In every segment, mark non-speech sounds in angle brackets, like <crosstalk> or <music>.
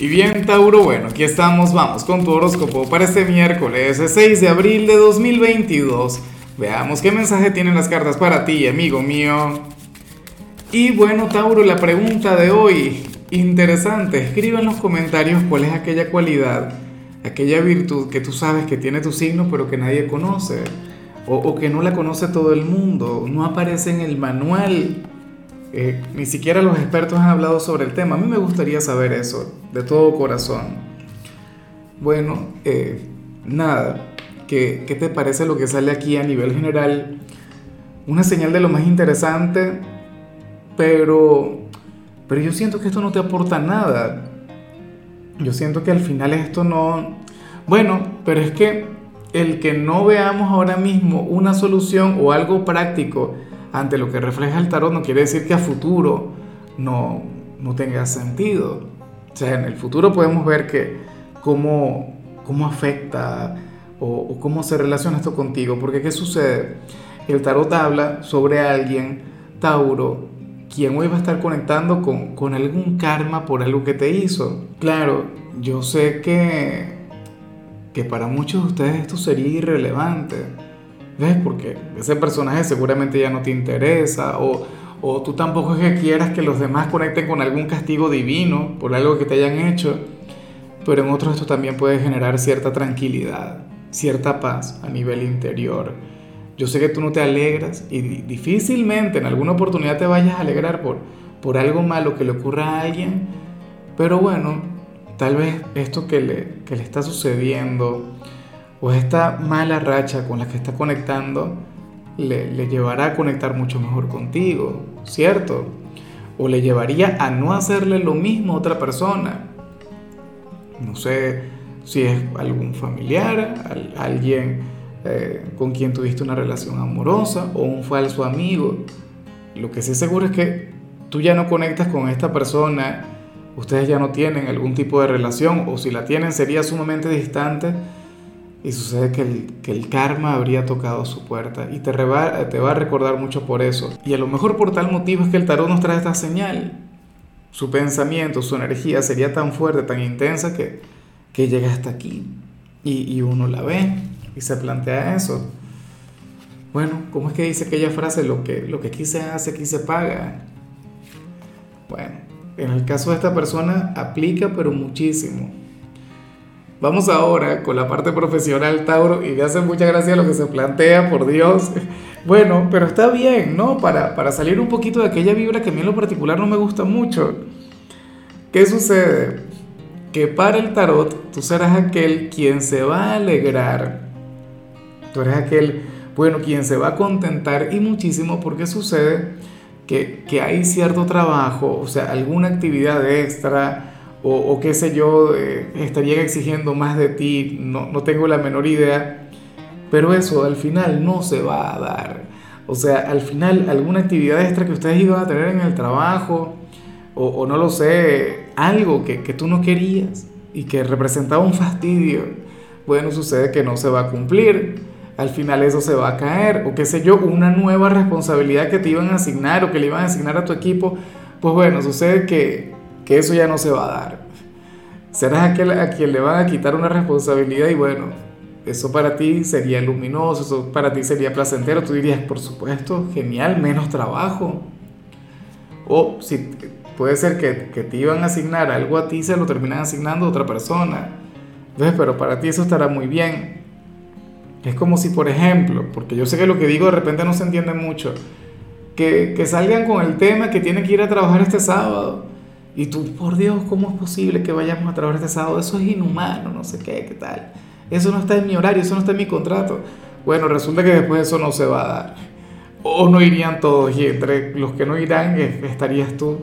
Y bien, Tauro, bueno, aquí estamos, vamos con tu horóscopo para este miércoles 6 de abril de 2022. Veamos qué mensaje tienen las cartas para ti, amigo mío. Y bueno, Tauro, la pregunta de hoy, interesante, escribe en los comentarios cuál es aquella cualidad, aquella virtud que tú sabes que tiene tu signo pero que nadie conoce, o, o que no la conoce todo el mundo, no aparece en el manual eh, ni siquiera los expertos han hablado sobre el tema. A mí me gustaría saber eso, de todo corazón. Bueno, eh, nada, ¿qué, ¿qué te parece lo que sale aquí a nivel general? Una señal de lo más interesante, pero, pero yo siento que esto no te aporta nada. Yo siento que al final esto no... Bueno, pero es que el que no veamos ahora mismo una solución o algo práctico, ante lo que refleja el tarot no quiere decir que a futuro no, no tenga sentido. O sea, en el futuro podemos ver que cómo, cómo afecta o, o cómo se relaciona esto contigo. Porque ¿qué sucede? El tarot habla sobre alguien, Tauro, quien hoy va a estar conectando con, con algún karma por algo que te hizo. Claro, yo sé que, que para muchos de ustedes esto sería irrelevante ¿Ves? Porque ese personaje seguramente ya no te interesa o, o tú tampoco es que quieras que los demás conecten con algún castigo divino por algo que te hayan hecho. Pero en otros esto también puede generar cierta tranquilidad, cierta paz a nivel interior. Yo sé que tú no te alegras y difícilmente en alguna oportunidad te vayas a alegrar por, por algo malo que le ocurra a alguien, pero bueno, tal vez esto que le, que le está sucediendo, o esta mala racha con la que está conectando le, llevará a conectar mucho mejor contigo, ¿cierto? O le llevaría a no hacerle lo mismo a otra persona. No sé si es algún familiar, alguien eh, con quien tuviste una relación amorosa o un falso amigo. Lo que sí seguro es que tú ya no conectas con esta persona, ustedes ya no tienen algún tipo de relación o si la tienen sería sumamente distante y sucede que el, que el karma habría tocado su puerta y te, te va a recordar mucho por eso. Y a lo mejor por tal motivo es que el tarot nos trae esta señal. Su pensamiento, su energía sería tan fuerte, tan intensa que, que llega hasta aquí. Y, y uno la ve y se plantea eso. Bueno, ¿cómo es que dice aquella frase? Lo que, lo que aquí se hace, aquí se paga. Bueno, en el caso de esta persona aplica, pero muchísimo. Vamos ahora con la parte profesional, Tauro, y me hace mucha gracia lo que se plantea, por Dios. <laughs> Bueno, pero está bien, ¿no? Para, para salir un poquito de aquella vibra que a mí en lo particular no me gusta mucho. ¿Qué sucede? Que para el tarot tú serás aquel quien se va a alegrar. Tú eres aquel, bueno, quien se va a contentar y muchísimo porque sucede que, que hay cierto trabajo, o sea, alguna actividad extra, o, qué sé yo, eh, estarían exigiendo más de ti, no, no tengo la menor idea, pero eso al final no se va a dar. O sea, al final alguna actividad extra que ustedes iban a tener en el trabajo, o, o no lo sé, algo que, que, tú no querías y que representaba un fastidio, bueno, sucede que no se va a cumplir. Al final eso se va a caer, o qué sé yo, una nueva responsabilidad que te iban a asignar o que le iban a asignar a tu equipo, pues bueno, sucede que que eso ya no se va a dar. Serás aquel a quien le van a quitar una responsabilidad y bueno, eso para ti sería luminoso, eso para ti sería placentero. Tú dirías, por supuesto, genial, menos trabajo. O si puede ser que, que te iban a asignar algo a ti, se lo terminan asignando a otra persona. Entonces, pero para ti eso estará muy bien. Es como si, por ejemplo, porque yo sé que lo que digo de repente no se entiende mucho, que, que salgan con el tema que tiene que ir a trabajar este sábado y tú, por Dios, ¿cómo es posible que vayamos a trabajar este sábado? Eso es inhumano, no sé qué, qué tal. Eso no está en mi horario, eso no está en mi contrato. Bueno, resulta que después eso no se va a dar. O no irían todos y entre los que no irán estarías tú.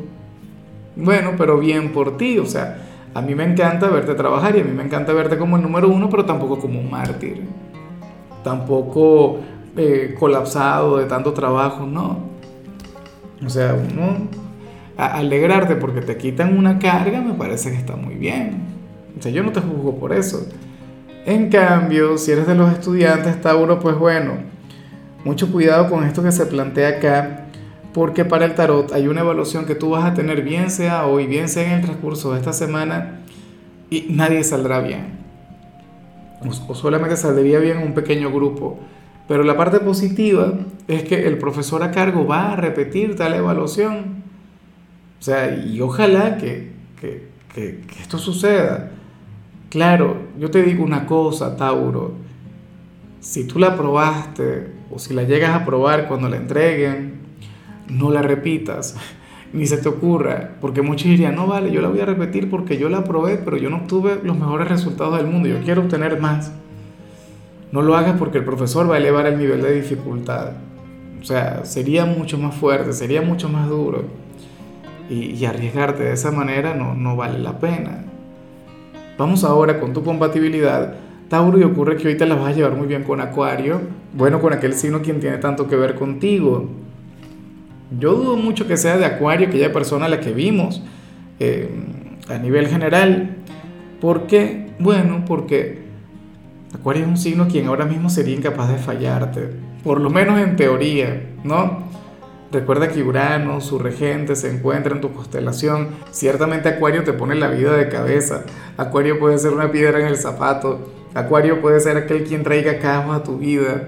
Bueno, pero bien por ti, o sea, a mí me encanta verte trabajar y a mí me encanta verte como el número uno, pero tampoco como un mártir. Tampoco eh, colapsado de tanto trabajo, no. O sea, uno alegrarte porque te quitan una carga, me parece que está muy bien. O sea, yo no te juzgo por eso. En cambio, si eres de los estudiantes, Tauro, pues bueno, mucho cuidado con esto que se plantea acá, porque para el tarot hay una evaluación que tú vas a tener, bien sea hoy, bien sea en el transcurso de esta semana, y nadie saldrá bien. O, solamente saldría bien un pequeño grupo. Pero la parte positiva es que el profesor a cargo va a repetir tal evaluación. O sea, y ojalá que, que, que esto suceda. Claro, yo te digo una cosa, Tauro. Si tú la probaste o si la llegas a probar cuando la entreguen, no la repitas <laughs> ni se te ocurra, porque muchos dirían, no vale, yo la voy a repetir porque yo la probé, pero yo no obtuve los mejores resultados del mundo, yo quiero obtener más. No lo hagas porque el profesor va a elevar el nivel de dificultad. O sea, sería mucho más fuerte, sería mucho más duro. Y, arriesgarte de esa manera no, no vale la pena. Vamos ahora con tu compatibilidad. Tauro, y ocurre que ahorita la vas a llevar muy bien con Acuario. Bueno, con aquel signo quien tiene tanto que ver contigo yo dudo mucho que sea de Acuario aquella persona a la que vimos eh, a nivel general. ¿Por qué? Bueno, porque Acuario es un signo quien ahora mismo sería incapaz de fallarte, por lo menos en teoría, ¿no? Recuerda que Urano, su regente, se encuentra en tu constelación. Ciertamente Acuario te pone la vida de cabeza. Acuario puede ser una piedra en el zapato. Acuario puede ser aquel quien traiga caos a tu vida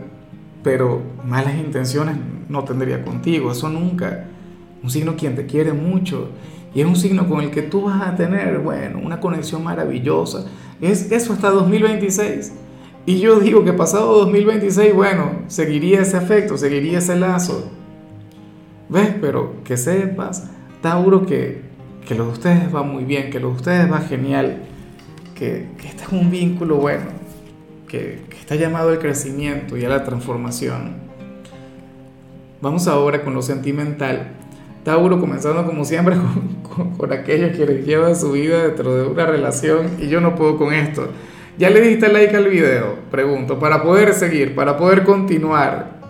pero malas intenciones no tendría contigo, eso nunca. Un signo quien te quiere mucho y es un signo con el que tú vas a tener, bueno, una conexión maravillosa. Es eso hasta 2026. Y yo digo que pasado 2026, bueno, seguiría ese afecto, seguiría ese lazo. ¿Ves? Pero que sepas, Tauro, que, que lo de ustedes va muy bien, que lo de ustedes va genial, que, que este es un vínculo bueno que, está llamado al crecimiento y a la transformación. Vamos ahora con lo sentimental. Tauro comenzando como siempre <laughs> con, aquellos que les lleva su vida dentro de una relación y yo no puedo con esto. ¿Ya le diste like al video? Pregunto, para poder seguir, para poder continuar.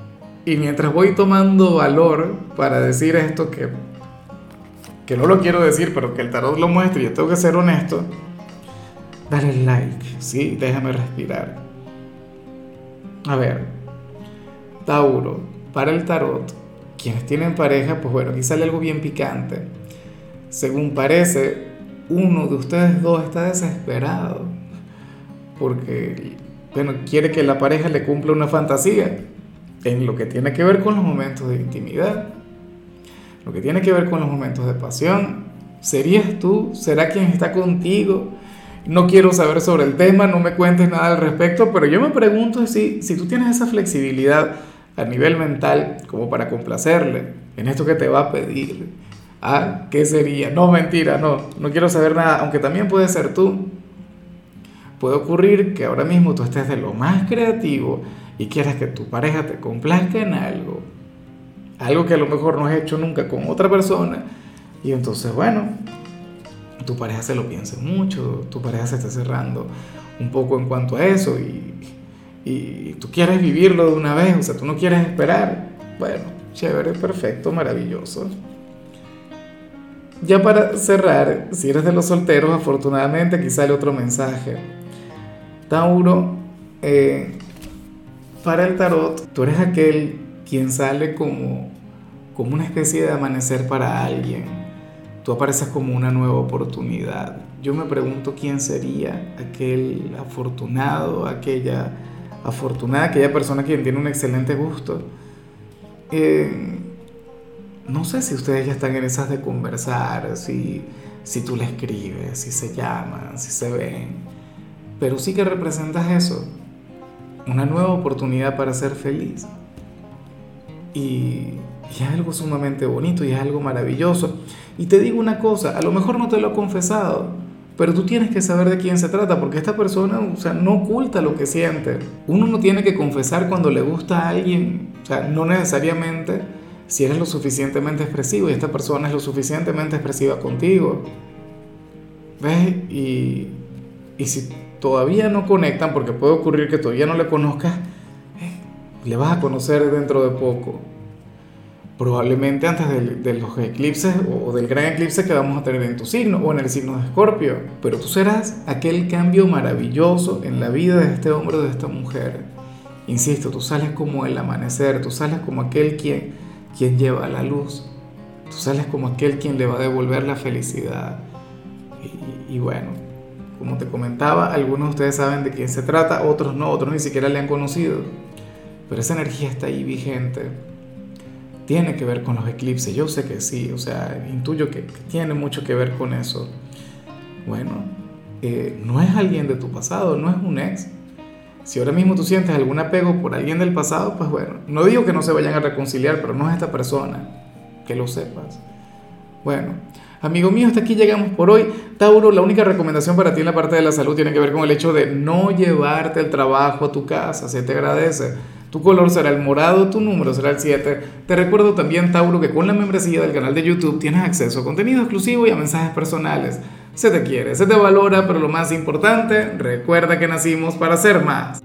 Y mientras voy tomando valor para decir esto que, que no lo quiero decir, pero que el tarot lo muestra y yo tengo que ser honesto, dale like, sí, déjame respirar. A ver, Tauro, para el tarot, quienes tienen pareja, pues bueno, aquí sale algo bien picante. Según parece, uno de ustedes dos está desesperado porque, bueno, quiere que la pareja le cumpla una fantasía en lo que tiene que ver con los momentos de intimidad, lo que tiene que ver con los momentos de pasión. ¿Serías tú? ¿Será quien está contigo? no quiero saber sobre el tema, no me cuentes nada al respecto, pero yo me pregunto si, si tú tienes esa flexibilidad a nivel mental como para complacerle en esto que te va a pedir. Ah, ¿qué sería? No, mentira, no, no quiero saber nada, aunque también puede ser tú. Puede ocurrir que ahora mismo tú estés de lo más creativo y quieras que tu pareja te complazca en algo, algo que a lo mejor no has hecho nunca con otra persona, y entonces, bueno, tu pareja se lo piense mucho, tu pareja se está cerrando un poco en cuanto a eso y, y tú quieres vivirlo de una vez, o sea, tú no quieres esperar. Bueno, chévere, perfecto, maravilloso. Ya para cerrar, si eres de los solteros, afortunadamente aquí sale otro mensaje. Tauro, eh, para el tarot, tú eres aquel quien sale como, como una especie de amanecer para alguien tú apareces como una nueva oportunidad. Yo me pregunto quién sería aquel afortunado, aquella afortunada, aquella persona quien tiene un excelente gusto. Eh, no sé si ustedes ya están en esas de conversar, si, si tú le escribes, si se llaman, si se ven, pero sí que representas eso, una nueva oportunidad para ser feliz. Y, y es algo sumamente bonito y es algo maravilloso. Y te digo una cosa, a lo mejor no te lo ha confesado, pero tú tienes que saber de quién se trata, porque esta persona, o sea, no oculta lo que siente. Uno no tiene que confesar cuando le gusta a alguien, o sea, no necesariamente si eres lo suficientemente expresivo y esta persona es lo suficientemente expresiva contigo. ¿Ves? Y, y si todavía no conectan, porque puede ocurrir que todavía no le conozcas, eh, le vas a conocer dentro de poco probablemente antes de, los eclipses o del gran eclipse que vamos a tener en tu signo o en el signo de Escorpio. Pero tú serás aquel cambio maravilloso en la vida de este hombre o de esta mujer. Insisto, tú sales como el amanecer, tú sales como aquel quien, quien lleva la luz, tú sales como aquel quien le va a devolver la felicidad. Y bueno, como te comentaba, algunos de ustedes saben de quién se trata, otros no, otros ni siquiera le han conocido. Pero esa energía está ahí vigente. Tiene que ver con los eclipses, yo sé que sí, o sea, intuyo que, tiene mucho que ver con eso. Bueno, eh, no es alguien de tu pasado, no es un ex. Si ahora mismo tú sientes algún apego por alguien del pasado, pues bueno, no digo que no se vayan a reconciliar, pero no es esta persona, que lo sepas. Bueno, amigo mío, hasta aquí llegamos por hoy. Tauro, la única recomendación para ti en la parte de la salud tiene que ver con el hecho de no llevarte el trabajo a tu casa, se te agradece. Tu color será el morado, tu número será el 7. Te recuerdo también, Tauro, que con la membresía del canal de YouTube tienes acceso a contenido exclusivo y a mensajes personales. Se te quiere, se te valora, pero lo más importante, recuerda que nacimos para ser más.